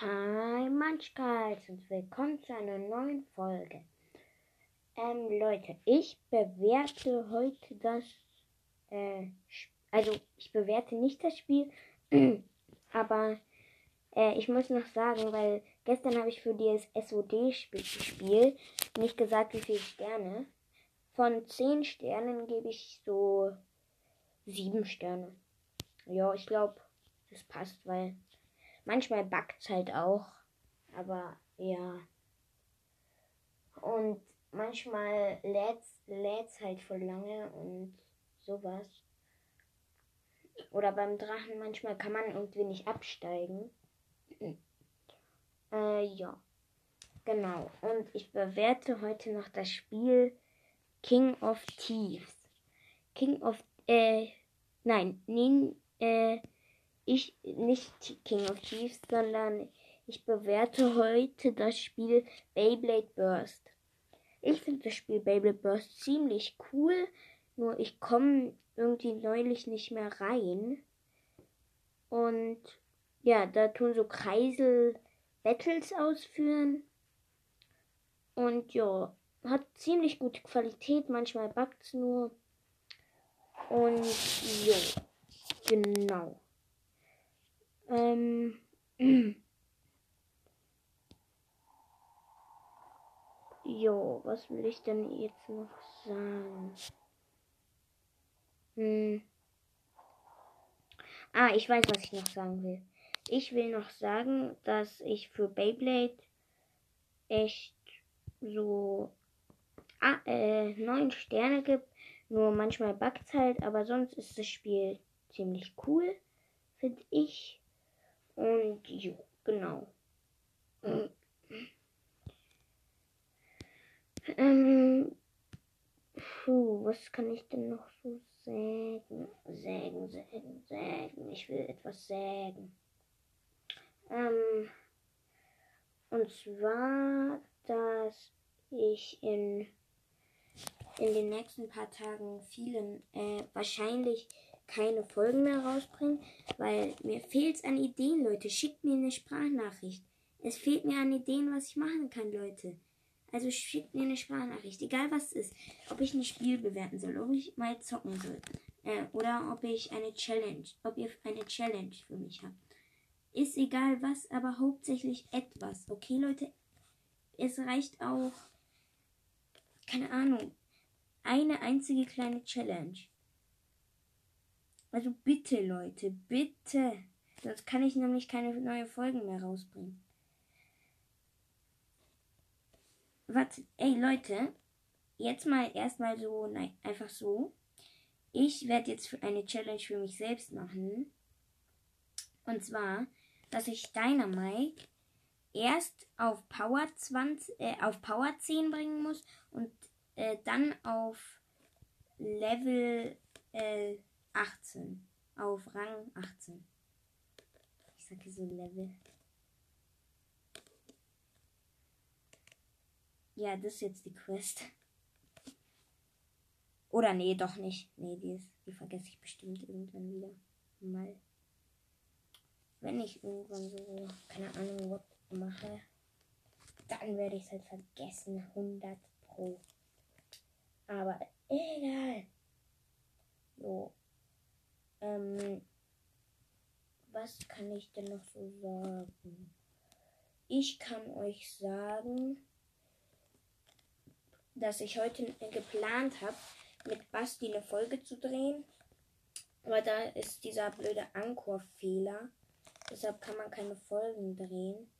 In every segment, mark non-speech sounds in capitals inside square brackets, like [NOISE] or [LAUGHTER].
Hi Manchkals und willkommen zu einer neuen Folge. Ähm, Leute, ich bewerte heute das, äh, also ich bewerte nicht das Spiel, [CLEARS THROAT] aber äh, ich muss noch sagen, weil gestern habe ich für dieses SOD-Spiel nicht gesagt, wie viele Sterne. Von 10 Sternen gebe ich so 7 Sterne. Ja, ich glaube, das passt, weil manchmal backt es halt auch. Aber ja. Und manchmal lädt es halt voll lange und sowas. Oder beim Drachen manchmal kann man irgendwie nicht absteigen. Äh, ja. Genau. Und ich bewerte heute noch das Spiel King of Thieves. King of, äh, nein, nee, äh, ich, nicht King of Thieves, sondern ich bewerte heute das Spiel Beyblade Burst. Ich finde das Spiel Beyblade Burst ziemlich cool, nur ich komme irgendwie neulich nicht mehr rein. Und ja, da tun so Kreisel Battles ausführen. Und ja, hat ziemlich gute Qualität, manchmal backt es nur. Und jo, genau. Ähm. [CLEARS THROAT] Jo, was will ich denn jetzt noch sagen? Hm. Ah, ich weiß, was ich noch sagen will. Ich will noch sagen, dass ich für Beyblade echt so ah, äh, 9 Sterne gibt. Nur manchmal backt halt, aber sonst ist das Spiel ziemlich cool, finde ich. Und jo, genau. Ähm, puh, was kann ich denn noch so sagen? Sägen, sägen, sägen. Ich will etwas sägen. Ähm, und zwar, dass ich in, in den nächsten paar Tagen vielen, äh, wahrscheinlich keine Folgen mehr rausbringen, weil mir fehlt es an Ideen, Leute. Schickt mir eine Sprachnachricht. Es fehlt mir an Ideen, was ich machen kann, Leute. Also schickt mir eine Sprachnachricht, egal was es ist. Ob ich ein Spiel bewerten soll, ob ich mal zocken soll. Äh, oder ob ich eine Challenge, ob ihr eine Challenge für mich habt. Ist egal was, aber hauptsächlich etwas. Okay, Leute? Es reicht auch, keine Ahnung, eine einzige kleine Challenge. Also bitte, Leute, bitte. Sonst kann ich nämlich keine neuen Folgen mehr rausbringen. Was? Ey, Leute. Jetzt mal erstmal so, nein, einfach so. Ich werde jetzt eine Challenge für mich selbst machen. Und zwar, dass ich Dynamite erst auf Power 20, äh, auf Power 10 bringen muss und äh, dann auf Level äh, 18. Auf Rang 18. Ich sage so Level. Ja, das ist jetzt die Quest. Oder nee, doch nicht. Nee, die, ist, die vergesse ich bestimmt irgendwann wieder. Mal. Wenn ich irgendwann so, keine Ahnung, was mache, dann werde ich es halt vergessen. 100 Pro. Aber egal. So. Ähm, was kann ich denn noch so sagen? Ich kann euch sagen, dass ich heute geplant habe, mit Basti eine Folge zu drehen. Aber da ist dieser blöde Anchor-Fehler. Deshalb kann man keine Folgen drehen.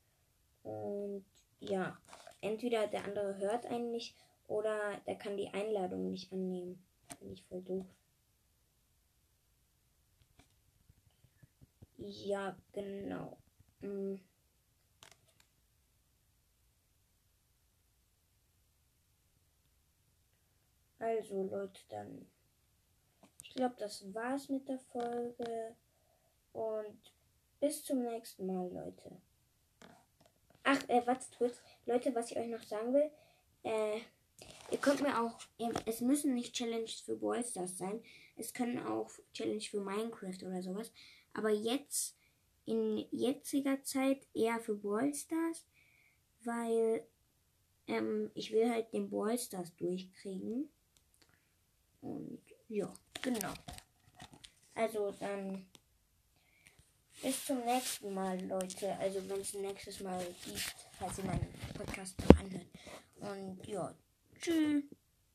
Und ja, entweder der andere hört einen nicht oder der kann die Einladung nicht annehmen. Finde ich voll doof. Ja, genau. Mhm. Also Leute, dann. Ich glaube, das war's mit der Folge. Und bis zum nächsten Mal, Leute. Ach, äh, was kurz. Leute, was ich euch noch sagen will. Äh, ihr könnt mir auch. Es müssen nicht Challenges für Ballstars sein. Es können auch Challenge für Minecraft oder sowas. Aber jetzt in jetziger Zeit eher für Ballstars, weil ähm, ich will halt den Ballstars durchkriegen. Und ja, genau. Also dann bis zum nächsten Mal, Leute. Also wenn es nächstes Mal gibt, falls ihr meinen Podcast noch anhört. Und ja, tschüss.